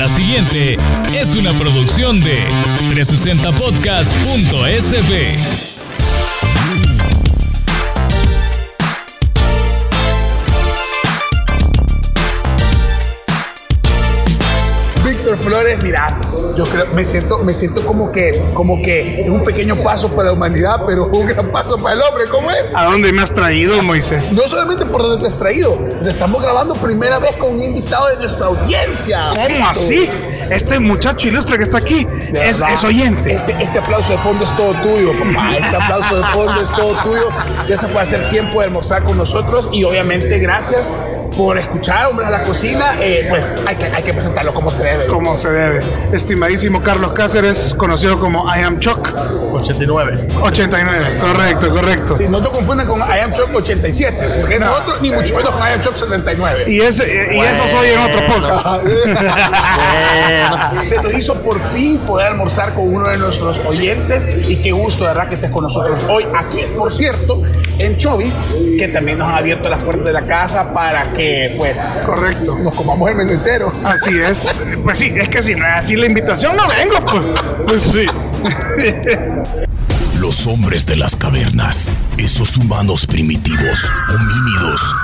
La siguiente es una producción de 360podcast.sb. Flores, mira, yo creo, me siento, me siento como que, como que es un pequeño paso para la humanidad, pero un gran paso para el hombre, ¿cómo es? ¿A dónde me has traído, Moisés? No solamente por donde te has traído, te estamos grabando primera vez con un invitado de nuestra audiencia. ¿Cómo así? Este muchacho ilustre que está aquí es, es, oyente. Este, este aplauso de fondo es todo tuyo, papá. Este aplauso de fondo es todo tuyo. Ya se puede hacer tiempo de almorzar con nosotros y obviamente gracias por escuchar Hombres a la Cocina, eh, pues hay que, hay que presentarlo como se debe. Como se debe. Estimadísimo Carlos Cáceres, conocido como I Am Chuck. 89. 89, correcto, correcto. Sí, no te confundan con I Am Chuck 87, porque ese otro, ni mucho menos con I Am Chuck 69. Y, ese, y eso soy en otro podcast. Se nos hizo por fin poder almorzar con uno de nuestros oyentes y qué gusto, de verdad, que estés con nosotros hoy aquí, por cierto, en Chovis, que también nos ha abierto las puertas de la casa para que, pues, correcto, nos comamos el menú entero. Así es. Pues sí, es que si no es así la invitación, no vengo. Pues, pues sí. Los hombres de las cavernas, esos humanos primitivos, homínidos,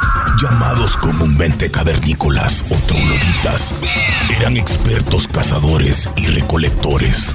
llamados comúnmente cavernícolas o trogloditas, eran expertos cazadores y recolectores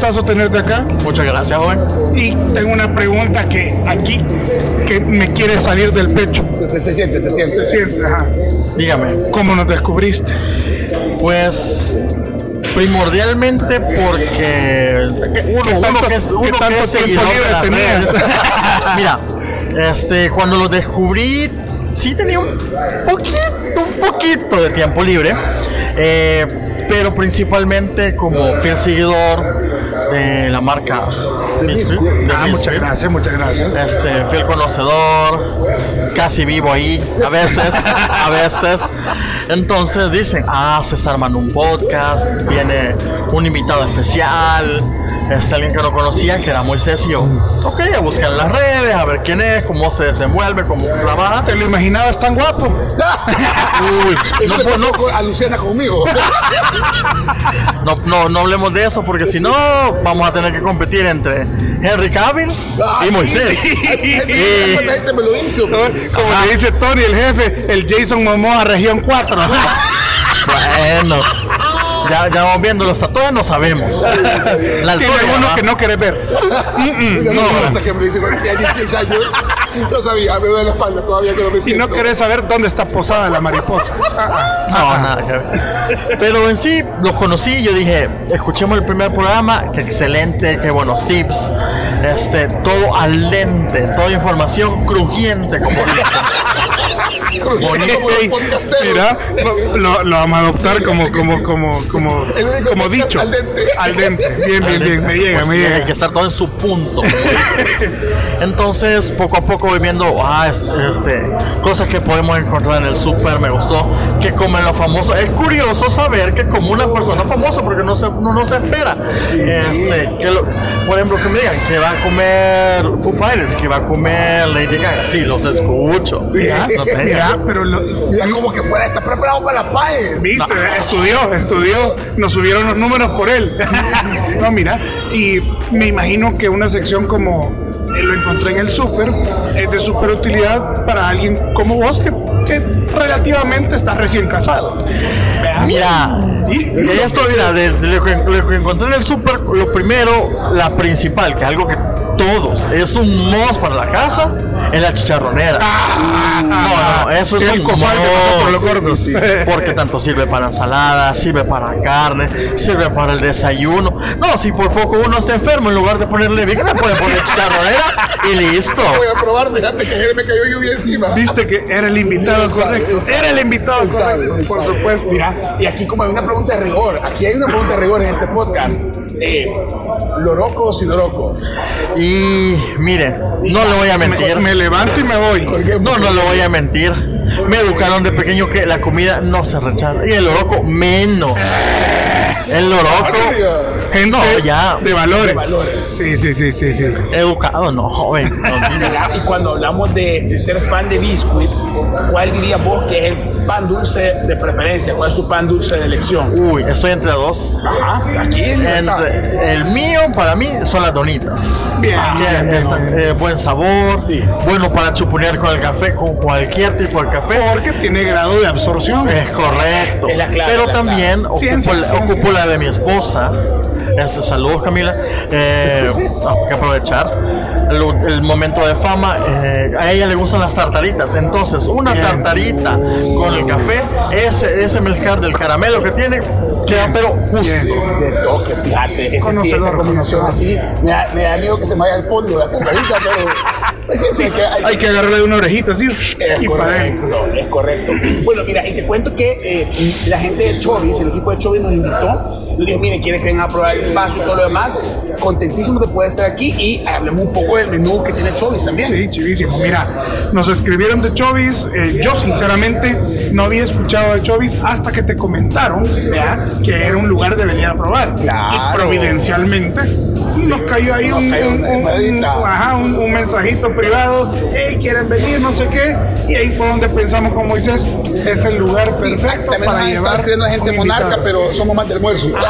Gustazo tenerte acá. Muchas gracias, joven. Y tengo una pregunta que aquí que me quiere salir del pecho. Se, se siente, se siente. Se siente, ajá. Dígame. ¿Cómo nos descubriste? Pues primordialmente porque uno, uno que es, uno tanto que es tiempo libre tenías? Mira, este, cuando lo descubrí, sí tenía un poquito, un poquito de tiempo libre. Eh, pero principalmente como fiel seguidor de la marca de Ah, muchas gracias, muchas gracias. Este, fiel conocedor, casi vivo ahí, a veces, a veces. Entonces dicen, ah, se está armando un podcast, viene un invitado especial, es alguien que no conocía, que era Moisés y yo, ok, a buscar en las redes, a ver quién es, cómo se desenvuelve, cómo trabaja. ¿Te lo imaginabas tan guapo? Uy, Eso no, le pasó no, a Luciana conmigo. no, no, no hablemos de eso porque si no vamos a tener que competir entre Henry Cavill Ah, y sí. Moisés. Ay, ¿Cuánta gente me lo hizo? Como le dice Tony, el jefe, el Jason Momoa, región 4. Bueno, ya, ya vamos viendo los tatuajes, no sabemos. La Tiene altura, algunos ¿va? que no querés ver. Mira, no. no, hasta que me dice cuando tenía 16 años. No sabía, me duele la espalda todavía que no me Si no siento. querés saber dónde está posada la mariposa. Ah, No, nada que ver. Pero en sí, los conocí, yo dije, escuchemos el primer programa, que excelente, qué buenos tips, este, todo al dente, toda información crujiente, como dicen. Mira, lo, lo- vamos a adoptar como, como, como, como, como dicho. al dente. Al dente. Bien, bien, bien. Me llega, Pues me sí, Hay llega. que estar todo en su punto. Entonces, poco a poco voy viendo ah, es- este, cosas que podemos encontrar en el súper. Me gustó que comen los famosos. Es curioso saber que como una persona famosa, porque no se, no, no se espera. Este, que lo- por ejemplo, que me digan que va a comer Foo Fighters, que va a comer Lady Gaga. Sí, los escucho. Mira, No Mira, pero lo, Mira como que fuera, está preparado para la paz. Viste, estudió, estudió, nos subieron los números por él. no, mira, y me imagino que una sección como eh, lo encontré en el súper es de súper utilidad para alguien como vos que, que relativamente está recién casado. Mira, Y, Y ahí estoy, mira, de, de lo que encontré en el súper, lo primero, la principal, que es algo que todos, es un mos para la casa, es la chicharronera. no, no, eso es el un cofal por los gordos. sí, Porque tanto sirve para ensalada, sirve para carne, sirve para el desayuno. No, si por poco uno está enfermo, en lugar de ponerle Vic, me puede poner chicharronera y listo. Voy a probar, fíjate que ayer me cayó lluvia encima. Viste que era el invitado Exacto, correcto. exacto. Era el invitado Él sabe, correcto, él por sabe. supuesto. Mira, y aquí como hay una pregunta de rigor, aquí hay una pregunta de rigor en este podcast. Eh, ¿Loroco o Sidoroco? Y mire, no le voy a mentir. Me, me levanto y me voy. No, no le voy a mentir. Me educaron de pequeño que la comida no se rechaza. Y el oroco menos. El oroco. Gente No, ya. de valores. De valores. Sí, sí, sí, sí, sí. Educado, no, joven. No, Y cuando hablamos de, de ser fan de Biscuit, ¿cuál dirías vos que es el pan dulce de preferencia? ¿Cuál es tu pan dulce de elección? Uy, estoy entre dos. Ajá, aquí. Entre el mío, para mí, son las donitas. Bien, bien, bien, está- bien. eh, buen sabor, Sí. bueno para chuponear con el café, con cualquier tipo de café. Porque tiene grado de absorción. Es correcto. Es la clave, Pero la también ocupo, Ciencia, la- ciencia. ocupo la de mi esposa. Este, saludos, Camila. Eh, hay que aprovechar el, el momento de fama. eh, a ella le gustan las tartaritas. Entonces, una Bien. tartarita con el café, ese, ese mezclar del caramelo que tiene, queda pero justo. Bien. De toque, fíjate, ese sí, esa combinación así, me da, me da miedo que se me vaya al fondo la tartarita, pero pues, sí, sí, hay que, hay Hay que agarrarle de una orejita así Es y para correcto, es correcto. Bueno, mira, y te cuento que eh, la gente de Chovis, el equipo de Chovis nos invitó. Nos dijo, mire, quieren que vengan a probar el espacio y todo lo demás. Contentísimo de poder estar aquí y hablemos un poco del menú que tiene Chovis también. Sí, chivísimo. Mira, nos escribieron de Chovis. eh, yo, sinceramente, no había escuchado de Chovis hasta que te comentaron ¿verdad? que era un lugar de venir a probar. Claro. Y providencialmente nos cayó ahí Nos un, cayó un- un- ajá, mensajito privado. Hey, quieren venir, no sé qué. Y ahí fue donde pensamos con Moisés: es el lugar Sí, perfecto también para llevar. la gente monarca, pero somos más de almuerzo.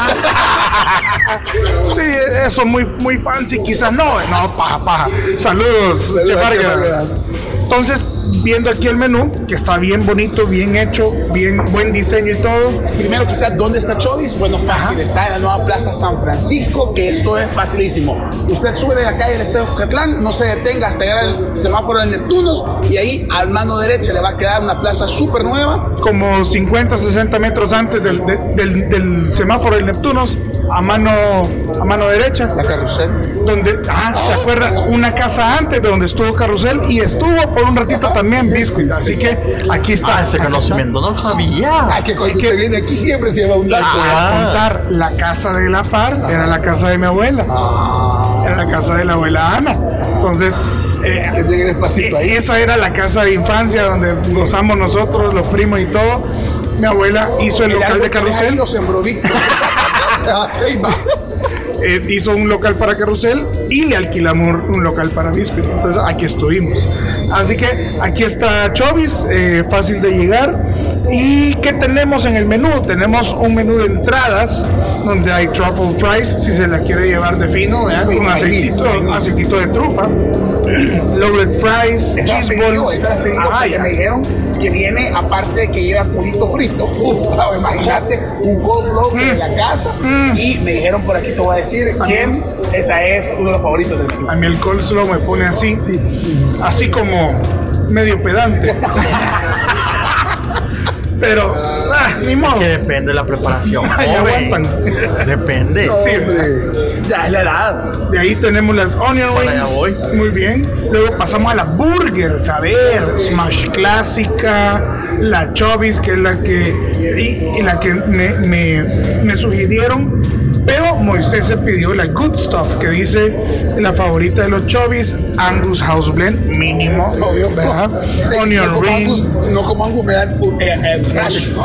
Sí, eso muy, muy fancy, quizás no, no, paja, paja. Saludos, Chef. Vargas. Entonces, viendo aquí el menú, que está bien bonito, bien hecho, bien buen diseño y todo. Primero, quizás, ¿dónde está Chovis? Bueno, fácil, está en la nueva Plaza San Francisco, que esto es facilísimo. Usted sube de la calle del Estadio Jucatlán, no se detenga hasta llegar al semáforo de Neptunos, y ahí a mano derecha le va a quedar una plaza súper nueva. Como 50, 60 metros antes del, de- del, del semáforo del Neptunos, a mano, a mano derecha. La carrusel. Donde, ah, se acuerda, una casa antes de donde estuvo Carrusel y estuvo por un ratito también Biscuit. Así que aquí está. Ah, ese conocimiento, no sabía. Ay, que cuando usted viene aquí siempre se lleva un dato. Voy Ah. a contar, la casa de la par era la casa de mi abuela. Era la casa de la abuela Ana. Entonces, eh, Que ahí. esa era la casa de infancia donde gozamos nosotros, los primos y todo. Mi abuela hizo el El local de que carrusel. lo sembró Víctor. Ah, eh, hizo un local para carrusel y le alquilamos un local para biscuit. Entonces aquí estuvimos. Así que aquí está Chovis, eh, fácil de llegar. ¿Y qué tenemos en el menú? Tenemos un menú de entradas donde hay truffle fries, si se la quiere llevar de fino, ¿verdad? con aceitito, aceitito de trufa, loaded fries, Esa la cheese pedí yo, balls. esa pedí Ah, porque me dijeron que viene, aparte de que lleva pollito frito, uh, claro, imagínate, un cold blow de la casa, Mm. y me dijeron por aquí, te voy a decir, que esa es uno de los favoritos del menú. A mí el coleslaw me pone así, así como medio pedante. Pero, ah, ni modo. Que depende de la preparación. Joven. aguantan. Depende. Sí. Hombre, ya es la edad. De ahí tenemos las onion rings. voy. Muy bien. Luego pasamos a la burgers. A ver, smash clásica, la chovis, que es la que, y, y la que me, me, me sugirieron. Pero Moisés se pidió la good stuff, que dice la favorita de los chovis, Angus House Blend, mínimo. Obvio, ¿verdad? Onion no como ring. Angus, no como Angus me dan eh, eh,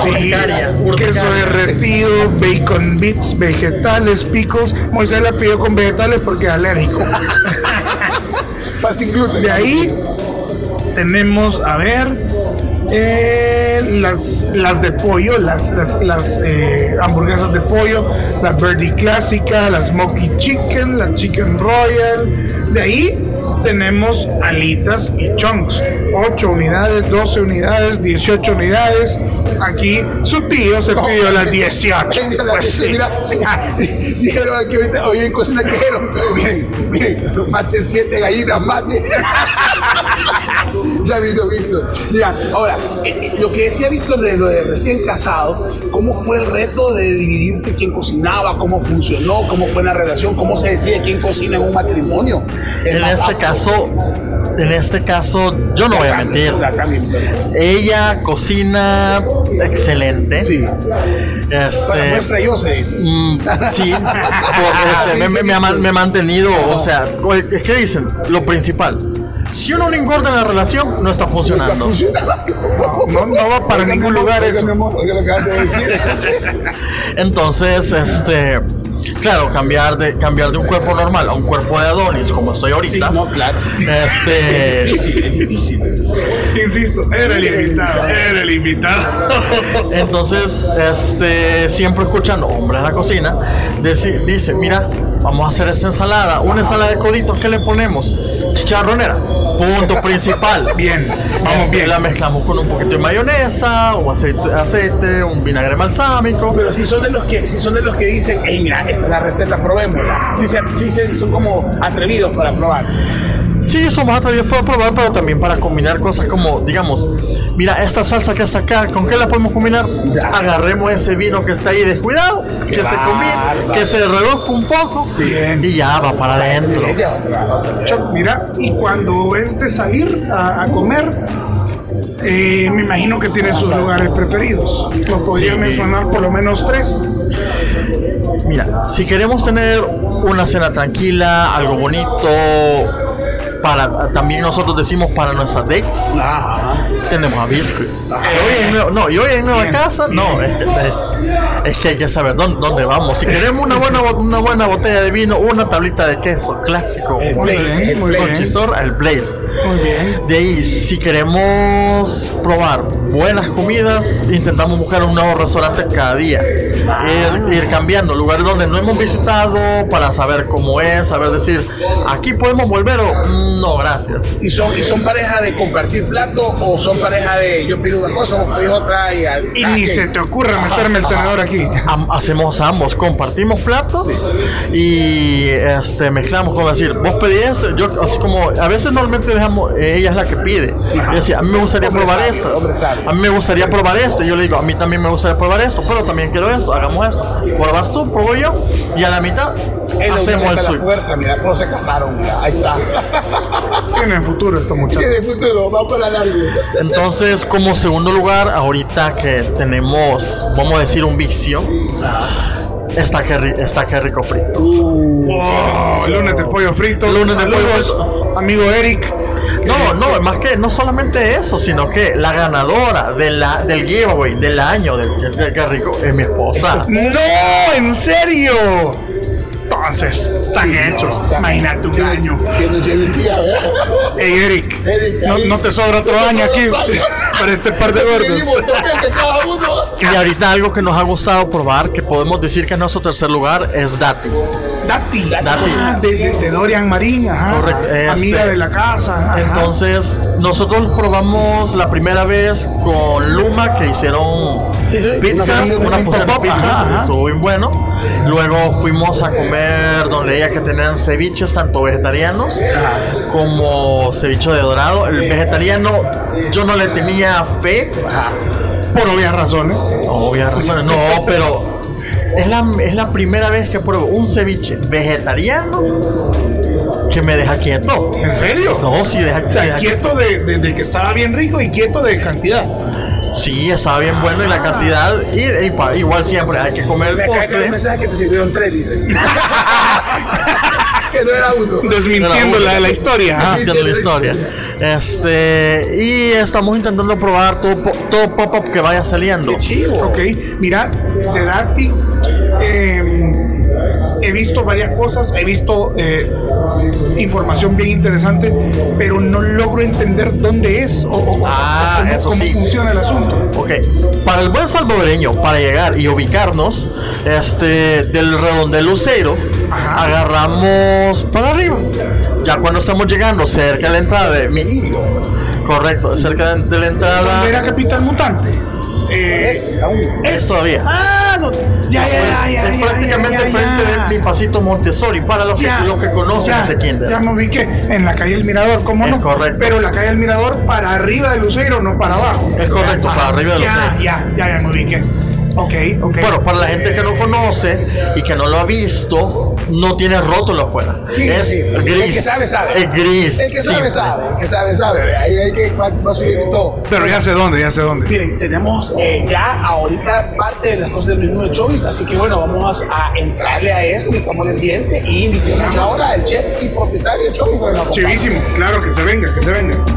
Urticaria, queso derretido, bacon bits, vegetales, picos. Moisés la pidió con vegetales porque es alérgico. Para sin gluten. De ahí tenemos, a ver, eh, las, las de pollo, las, las, las, eh, hamburguesas de pollo, la Birdie clásica, la Smoky Chicken, la Chicken Royal. De ahí tenemos alitas y chunks. 8 unidades, 12 unidades, 18 unidades. Aquí su tío se pidió las 18. Pues sí. Mira, dijeron aquí ahorita, hoy en cocina que dijeron, miren, miren, maten siete gallinas, maten. ya visto, visto. Mira, ahora, eh, eh, lo que decía Víctor de lo de recién casado, ¿cómo fue el reto de dividirse quién cocinaba? ¿Cómo funcionó? ¿Cómo fue la relación? ¿Cómo se decide quién cocina en un matrimonio? En este caso, en este caso, yo no voy a mentir. Ella cocina excelente. Sí. Este, Para muestra yo se dice. Mm, sí, este, Sí, me, me- me ha, me ha mantenido, o sea, que dicen, lo principal, si uno no engorda en la relación, no está No está funcionando. funcionando. No, no va para Oiga, ningún amor, lugar oiga, eso. amor, oiga lo que decir. Entonces, este, claro, cambiar de, cambiar de un cuerpo normal a un cuerpo de Adonis, como estoy Sí, ahorita, no, claro. este, difícil, es difícil. Insisto, era el invitado, era el invitado. Entonces, este, siempre escuchando Hombre a la Cocina, deci- dice, mira, vamos a hacer esta ensalada, una ensalada de coditos, ¿qué le ponemos? Chicharronera, punto principal. Bien, vamos Este, bien. La mezclamos con un poquito de mayonesa o aceite, aceite un vinagre balsámico. Pero si son de los que, si son de los que dicen, hey, mira, esta es la receta, probémosla. Si se, si se- son como atrevidos para probar. Sí, somos atrevidos para probar, pero también para combinar cosas como, digamos, mira, esta salsa que está acá, ¿con qué la podemos combinar? Agarremos ese vino que está ahí descuidado, que se combine, que se reduzca un poco Bien. y ya va para adentro. Mira, y cuando es de salir a, a comer, eh, me imagino que tiene sus lugares preferidos. ¿Nos podría Sí. mencionar por lo menos tres? Mira, si queremos tener una cena tranquila, algo bonito, para también nosotros decimos para nuestras dates, Ajá. Tenemos a Biscuit. Y hoy en no, y hoy en Nueva Bien, Casa, no, es, que- es que hay que saber dónde, dónde vamos. Si queremos una buena, una buena botella de vino, una tablita de queso clásico, El Blaze, bien, el Blaze. bien. el Blaze. Muy bien. De ahí, si queremos probar buenas comidas, intentamos buscar un nuevo restaurante cada día. Ir, ir cambiando lugares donde no hemos visitado para saber cómo es, saber decir, aquí podemos volver o "Mm, no, gracias. ¿Y son, ¿Y son pareja de compartir plato o son pareja de yo pido una cosa, vos pedís otra y al Y ni se te ocurra meterme el tenedor aquí. Hacemos ambos, compartimos platos y este mezclamos como decir, vos pedí esto, yo así como a veces normalmente dejamos, eh, ella es la que pide. Y decía, a mí me gustaría Hombre probar sabio, esto. A mí me gustaría probar esto. Y yo le digo, a mí también me gustaría probar esto, pero también quiero esto, hagamos esto. Pruebas tú, pruebo yo y a la mitad hacemos el suyo. fuerza, mira, cómo se casaron, mira, ahí está. Tienen futuro estos muchachos. Tiene futuro, va para largo. Entonces, como segundo lugar, ahorita que tenemos, vamos a decir, un vicio, está que, ri- está que rico frito. Oh, lunes de pollo frito. Lunes de pollo Amigo Eric. No, no, más que no solamente eso, sino que la ganadora de la, del giveaway del año del del- rico es mi esposa. ¡No! ¿En serio? Entonces, están hechos. Imagínate un año. Ey, Eric, Eric, no, te sobra otro año aquí para este par de gordos. Y ahorita algo que nos ha gustado probar, que podemos decir que es nuestro tercer lugar, es Dati. Dati, Dati. Ah, de, de- de Dorian Marín, ajá. Correcto, este- Amiga de la casa. ajá. Entonces, nosotros probamos la primera vez con Luma, que hicieron Sí, sí, pizzas, una pizza. ajá. estuvo bien bueno. Luego fuimos a comer donde leía que tenían ceviches, tanto vegetarianos como ceviche de dorado. El vegetariano, yo no le tenía fe, Por obvias razones. obvias razones, no, pero es la, es la primera vez que pruebo un ceviche vegetariano que me deja quieto. ¿En serio? No, sí, deja, O sea, deja quieto de, de- de que estaba bien rico y quieto de cantidad. Sí, estaba bien bueno y la cantidad, y, y pa- igual siempre hay que comer el Me postre. un mensaje que te sirvieron tres, dice. que no era uno. Desmintiendo la, la historia. la historia. Este, y estamos intentando probar todo, todo pop-up que vaya saliendo. Qué chivo. Ok, mira, de Dati eh, he visto varias cosas, he visto eh, información bien interesante, pero no logro entender dónde es o, o- o Ah, cómo, eso cómo sí. funciona el asunto. Ok, para el buen salvadoreño, para llegar y ubicarnos, este, del redondel Lucero. Agarramos para arriba. Ya cuando estamos llegando cerca de la entrada de mi, Menidio. correcto, cerca de, la entrada. ¿Dónde era Capital Mutante? Eh, Es, aún. Es todavía. Ah, no, ya, ya, ya, ya, es ya, prácticamente ya, ya, frente ya. del Pipacito Montessori, para los que, Ya, los que conocen ya, ese kinder. Ya me ubiqué en la calle del Mirador, ¿cómo no? correcto. Pero la calle del Mirador para arriba de Luceiro, no para abajo. Es correcto, para arriba de ya, Luceiro. Ya, ya, ya me ubiqué. Ok, ok. Bueno, para la gente que no conoce y que no lo ha visto, no tiene rótulo afuera. Sí, es sí. gris. El que sabe, sabe. Es gris. El que sabe, simple. sabe. El que sabe, sabe. Ahí hay que va a subir y todo. Pero ya sé dónde, ya sé dónde. Miren, tenemos eh, ya ahorita parte de las cosas del menú de Chovis, así que bueno, vamos a entrarle a eso, estamos el diente y invitemos ahora al chef y propietario de Chovis. Chivísimo, claro, que se venga, que se venga.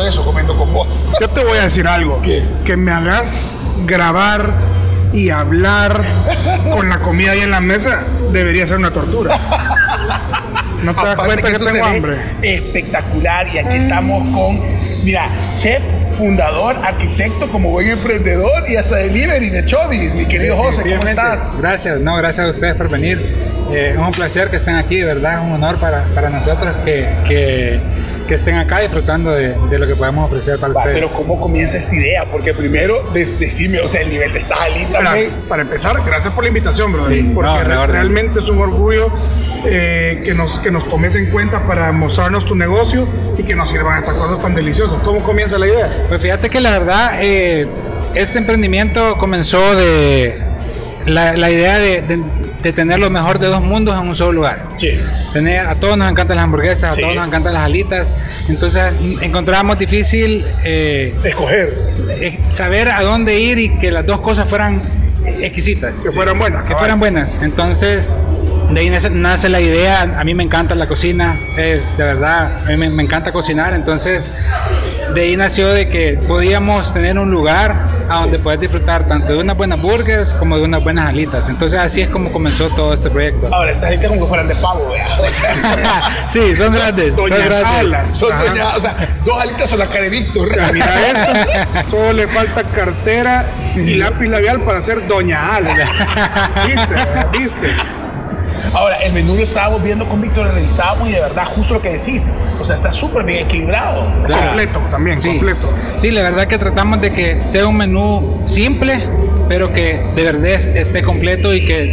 Eso comiendo con vos. Yo te voy a decir algo. ¿Qué? Que me hagas grabar y hablar con la comida ahí en la mesa debería ser una tortura. ¿No te das cuenta que, se tengo hambre? Espectacular. Y aquí estamos con, mira, chef, fundador, arquitecto, como buen emprendedor y hasta delivery de Chovis. Mi querido José, ¿cómo estás? Gracias, no, gracias a ustedes por venir. Eh, es un placer que estén aquí, de verdad, es un honor para, para nosotros que, que, que estén acá disfrutando de, de lo que podemos ofrecer para Va, ustedes. pero ¿cómo comienza esta idea? Porque primero, de- decime, o sea, el nivel de esta jalita, Para, para empezar, gracias por la invitación, brother. Sí, porque no, re- realmente es un orgullo eh, que, nos, que nos tomes en cuenta para mostrarnos tu negocio y que nos sirvan estas cosas tan deliciosas. ¿Cómo comienza la idea? Pues fíjate que la verdad, eh, este emprendimiento comenzó de la, la idea de, de- de tener lo mejor de dos mundos en un solo lugar. Sí. Tener, a todos nos encantan las hamburguesas, Sí. a todos nos encantan las alitas. Entonces encontrábamos difícil eh, Escoger. eh, saber a dónde ir y que las dos cosas fueran exquisitas. Que fueran buenas. que fueran buenas. Entonces, de ahí nace, nace la idea. A mí me encanta la cocina, es de verdad, a mí me, me encanta cocinar. Entonces, de ahí nació de que podíamos tener un lugar a donde poder disfrutar tanto de unas buenas burgers como de unas buenas alitas. Entonces, así es como comenzó todo este proyecto. Ahora, esta gente como que fueran de pavo, vea. O sea, sí, son grandes. son Doña grandes. Sala. Son doña, o sea, dos alitas son la cara de Víctor. Mira esto, todo le falta cartera Sí. y lápiz labial para ser Doña Ala. ¿Viste? ¿Viste? Ahora, el menú lo estábamos viendo con Víctor, lo revisábamos y de verdad, justo lo que decís. O sea, está súper bien equilibrado. O sea, Completo también, Sí. completo. Sí, la verdad que tratamos de que sea un menú simple, pero que de verdad es- esté completo y que,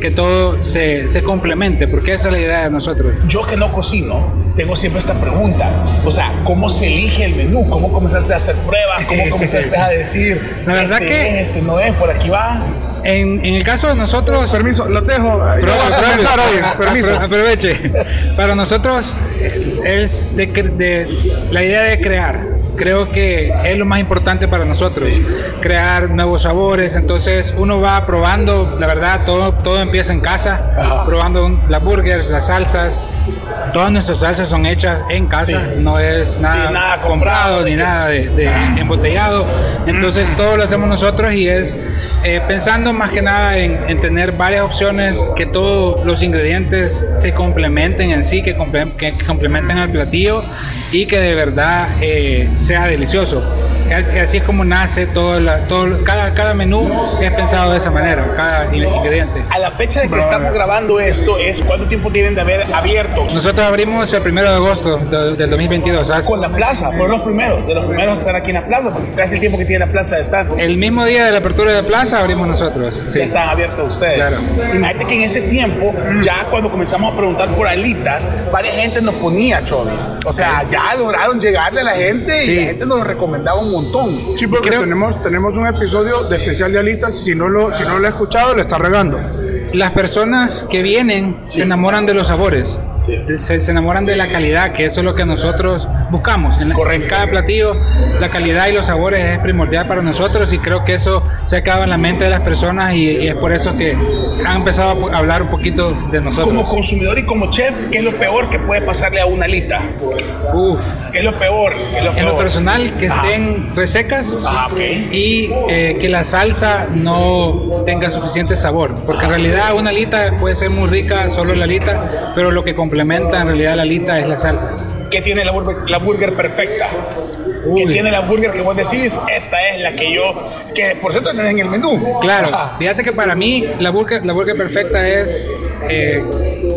que todo se, se complemente, porque esa es la idea de nosotros. Yo que no cocino, tengo siempre esta pregunta. O sea, ¿cómo se elige el menú? ¿Cómo comenzaste a hacer pruebas? ¿Cómo comenzaste a decir, La verdad este que- es, este no es, por aquí va? En, en el caso de nosotros... Permiso, lo dejo. Yo voy a Apro- comenzar hoy. apro- Permiso. apro- Aproveche. Para nosotros eh, es de, de la idea de crear. Creo que es lo más importante para nosotros. Crear nuevos sabores. Entonces uno va probando, la verdad, todo, todo empieza en casa. Ajá. Probando las burgers, las salsas. Todas nuestras salsas son hechas en casa, Sí. no es nada, Sí, nada comprado, ni que- nada de, de embotellado. Entonces todo lo hacemos nosotros y es eh, pensando más que nada en, en tener varias opciones, que todos los ingredientes se complementen en sí, que, comple- que complementen al platillo y que de verdad eh, sea delicioso. Así, es como nace todo, la- todo cada, cada menú es pensado de esa manera, cada in- ingrediente. A la fecha de que estamos grabando esto, es ¿cuánto tiempo tienen de haber abierto? Nosotros abrimos el primero de agosto de- del 2022. ¿sabes? Con la plaza, fueron los primeros, de los primeros que están aquí en la plaza, porque casi el tiempo que tiene la plaza de estar. El mismo día de la apertura de plaza abrimos nosotros. sí. ya están abiertos ustedes. Claro. Imagínate que en ese tiempo, ya cuando comenzamos a preguntar por alitas, varias gente nos ponía chovis. O sea, ya lograron llegarle a la gente y Sí. la gente nos lo recomendaba un montón. Sí, porque Creo- tenemos, tenemos un episodio de especial de alitas. Si no lo, si no lo ha escuchado, le está regando. Las personas que vienen se enamoran de los sabores. se, se enamoran de la calidad, que eso es lo que nosotros buscamos. En, la- en cada platillo, la calidad y los sabores es primordial para nosotros y creo que eso se ha quedado en la mente de las personas y, y es por eso que han empezado a hablar un poquito de nosotros. Como consumidor y como chef, ¿qué es lo peor que puede pasarle a una alita? Uf. ¿Qué es lo peor? ¿Qué es lo En lo peor? personal, que estén resecas Ah, ok. y eh, que la salsa no tenga suficiente sabor. Porque en realidad una alita puede ser muy rica, solo la alita, pero lo que complementa en realidad la alita es la salsa. ¿Qué tiene la burger, la burger perfecta? ¿Qué Uy. tiene la burger que vos decís? Esta es la que yo, que por cierto tenés en el menú. Claro, Ajá. fíjate que para mí la burger, la burger perfecta es eh,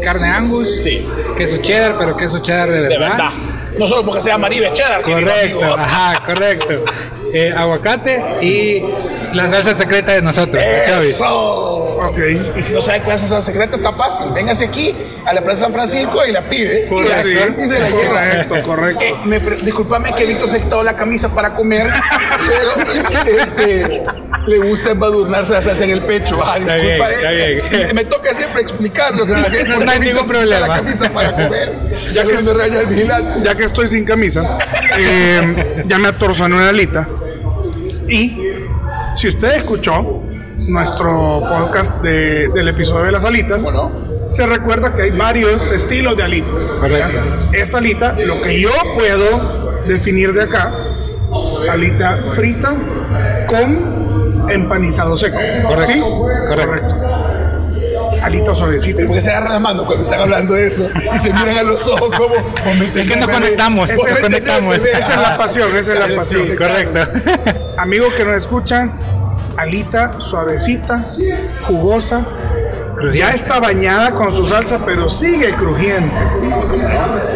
carne angus, Sí. queso cheddar, pero queso cheddar de verdad. De verdad. No solo porque sea Maribe Cheddar. querido Correcto, ajá, correcto. Eh, aguacate y la salsa secreta de nosotros. Eso. Ok. Y si no sabe cuál es esa secreta, está fácil. Véngase aquí a la Plaza San Francisco y la pide. Y, Correcto, así- y se la lleva. correcto, correcto. Eh, me pre- discúlpame que Víctor se quitó la camisa para comer, pero este, le gusta embadurnarse la salsa en el pecho. Ah, Está disculpa, bien, está eh, bien. Me, me toca siempre explicarlo. Que, por qué- No por qué hay ningún quita la problema. camisa para comer. Ya que no. Ya que estoy sin camisa, eh, ya me atorzoné una alita. Y si usted escuchó nuestro podcast de- del episodio de las alitas, se recuerda que hay varios estilos de alitas. Correcto. Esta alita, lo que yo puedo definir de acá, alita frita con empanizado seco. Correcto. ¿Sí? Correcto. Alita suavecita. Porque se agarran las manos cuando están hablando de eso y se miran a los ojos como Es que nos conectamos, nos. Esa es la pasión, esa es la pasión. Sí, correcto. Amigos que nos escuchan, alita suavecita, jugosa. Ya está bañada con su salsa, pero sigue crujiente.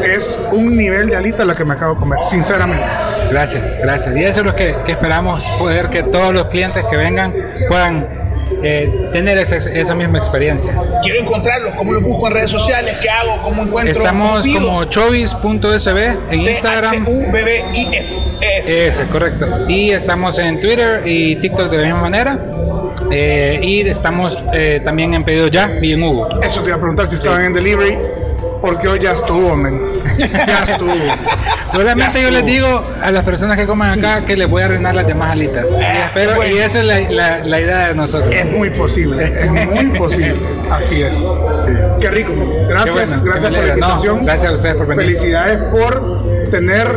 Es un nivel de alita la que me acabo de comer, sinceramente. Gracias, gracias. Y eso es lo que, que esperamos, poder que todos los clientes que vengan puedan eh, tener esa, esa misma experiencia. Quiero encontrarlos, ¿cómo los busco en redes sociales? ¿Qué hago? ¿Cómo encuentro? Estamos como chovis.sb en Instagram. C-H-U-B-B-I-S. S. Ese, correcto. Y estamos en Twitter y TikTok de la misma manera. Eh, y estamos eh, también en pedido ya y en Hugo. Eso te iba a preguntar si estaban en delivery, porque hoy ya estuvo, men. Ya estuvo. Solamente yo les digo a las personas que coman acá que les voy a arruinar las demás alitas. Y, espero- bueno. y esa es la, la- la idea de nosotros. Es muy posible, es muy posible. Así es. Qué rico. Gracias, Qué bueno, gracias por la. No, invitación. gracias a ustedes por venir. Felicidades por tener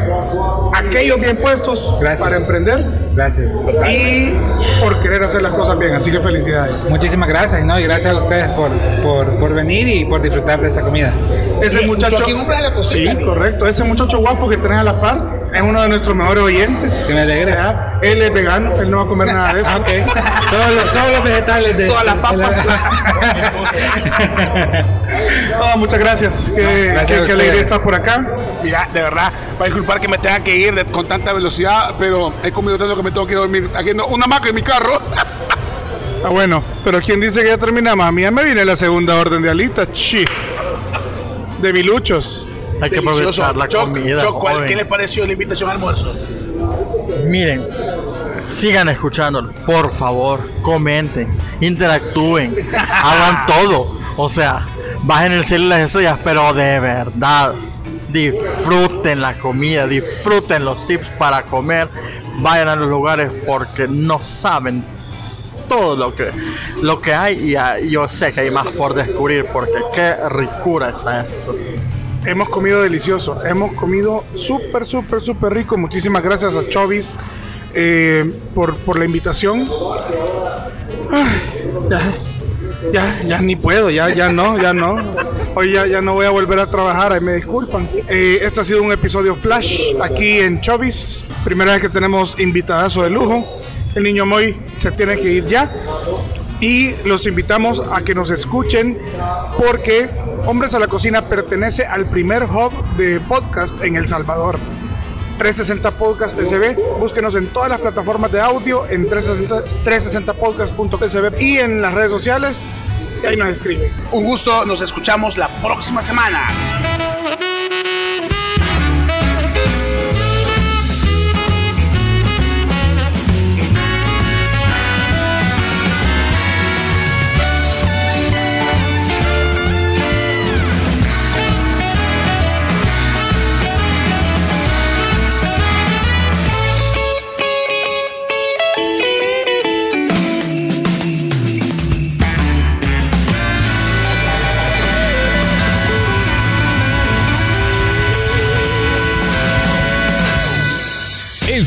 aquellos bien puestos Gracias. para emprender Gracias. y por querer hacer las cosas bien. Así que felicidades. Muchísimas gracias, ¿no? Y gracias a ustedes por, por, por venir y por disfrutar de esta comida. Ese muchacho. Sí, correcto. Ese muchacho guapo que tenés a la par es uno de nuestros mejores oyentes. Que me alegre. ¿verdad? Él es vegano, él no va a comer nada de eso. Ah, ok. Solo, los- solo los vegetales de. Todas las papas. No, muchas gracias. Qué, gracias qué- a qué ustedes. alegría estar por acá. Mira, de verdad, va a disculpar que me tenga que ir de- con tanta velocidad, pero he comido tanto que me tengo que dormir. Aquí no, una maca en mi carro. Ah, bueno, pero ¿quién dice que ya terminamos? A mí ya me viene la segunda orden de alitas. Chi. De biluchos. Hay que Delicioso. aprovechar la Choc, comida. Choc, ¿cuál-. ¿Qué les pareció la invitación al almuerzo? Miren, sigan escuchando, por favor, comenten, interactúen, hagan todo. O sea, bajen el cielo y las estrellas, pero de verdad, disfruten la comida, disfruten los tips para comer, vayan a los lugares porque no saben todo lo que lo que hay y ah, yo sé que hay más por descubrir porque qué ricura está esto. Hemos comido delicioso, hemos comido súper, súper, súper rico. Muchísimas gracias a Chovis eh, por, por la invitación. Ya, ya, ya ni puedo, ya, ya no, ya no. Hoy ya, ya no voy a volver a trabajar, ahí me disculpan. Eh, este ha sido un episodio flash aquí en Chovis. Primera vez que tenemos invitadazo de lujo. El niño Moy se tiene que ir ya. Y los invitamos a que nos escuchen porque Hombres a la Cocina pertenece al primer hub de podcast en El Salvador. 360 Podcast SB. Búsquenos en todas las plataformas de audio, en 360, 360podcast.sb y en las redes sociales. Ahí nos escriben. Un gusto, nos escuchamos la próxima semana.